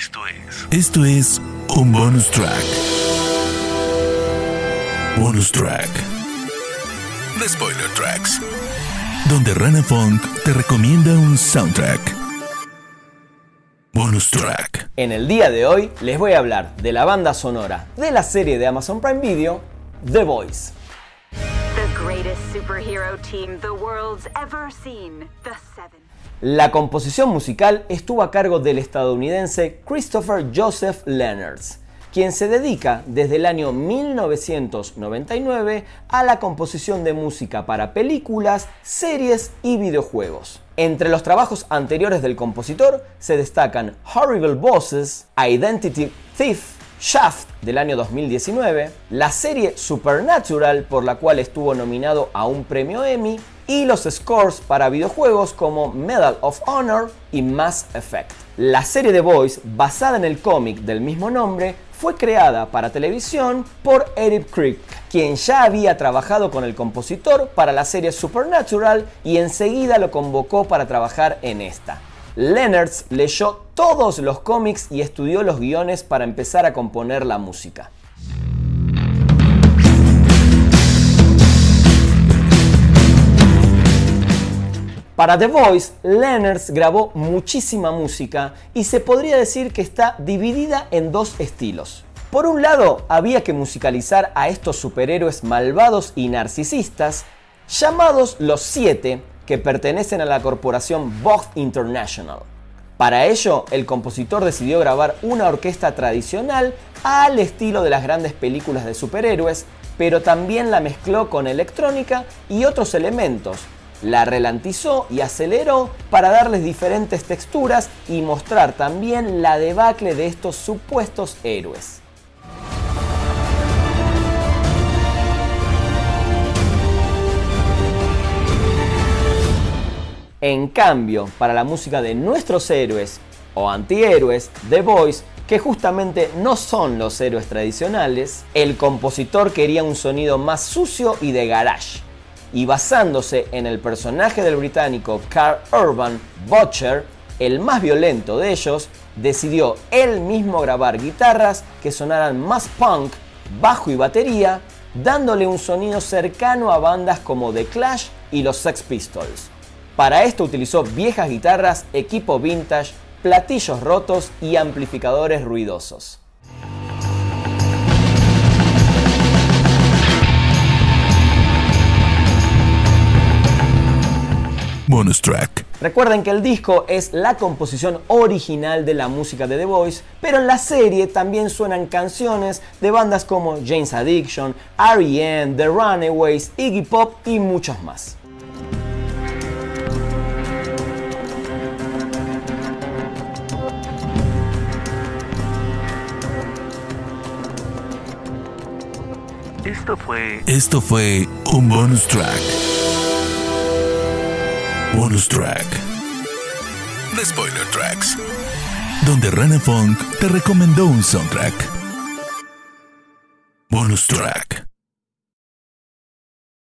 Esto es. Esto es un bonus track. Bonus track. The Spoiler Tracks. Donde Rana Funk te recomienda un soundtrack. Bonus track. En el día de hoy les voy a hablar de la banda sonora de la serie de Amazon Prime Video, The Voice. The greatest superhero team the world's ever seen. The Seven. La composición musical estuvo a cargo del estadounidense Christopher Joseph Leonards, quien se dedica desde el año 1999 a la composición de música para películas, series y videojuegos. Entre los trabajos anteriores del compositor se destacan Horrible Bosses, Identity Thief, Shaft del año 2019, la serie Supernatural por la cual estuvo nominado a un premio Emmy y los scores para videojuegos como Medal of Honor y Mass Effect. La serie The Voice, basada en el cómic del mismo nombre, fue creada para televisión por Eric Crick, quien ya había trabajado con el compositor para la serie Supernatural y enseguida lo convocó para trabajar en esta. Leonards leyó todos los cómics y estudió los guiones para empezar a componer la música. Para The Voice, Leonards grabó muchísima música y se podría decir que está dividida en dos estilos. Por un lado, había que musicalizar a estos superhéroes malvados y narcisistas, llamados los Siete, que pertenecen a la corporación Vogue International. Para ello, el compositor decidió grabar una orquesta tradicional al estilo de las grandes películas de superhéroes, pero también la mezcló con electrónica y otros elementos, la relantizó y aceleró para darles diferentes texturas y mostrar también la debacle de estos supuestos héroes. En cambio, para la música de nuestros héroes o antihéroes, The Voice, que justamente no son los héroes tradicionales, el compositor quería un sonido más sucio y de garage y basándose en el personaje del británico Carl Urban Butcher, el más violento de ellos, decidió él mismo grabar guitarras que sonaran más punk, bajo y batería, dándole un sonido cercano a bandas como The Clash y los Sex Pistols. Para esto utilizó viejas guitarras, equipo vintage, platillos rotos y amplificadores ruidosos. Bonus track. Recuerden que el disco es la composición original de la música de The Voice, pero en la serie también suenan canciones de bandas como James Addiction, R.E.M., The Runaways, Iggy Pop y muchos más. Esto fue. Esto fue un bonus track. Bonus track. The Spoiler Tracks. Donde Rana Funk te recomendó un soundtrack. Bonus track.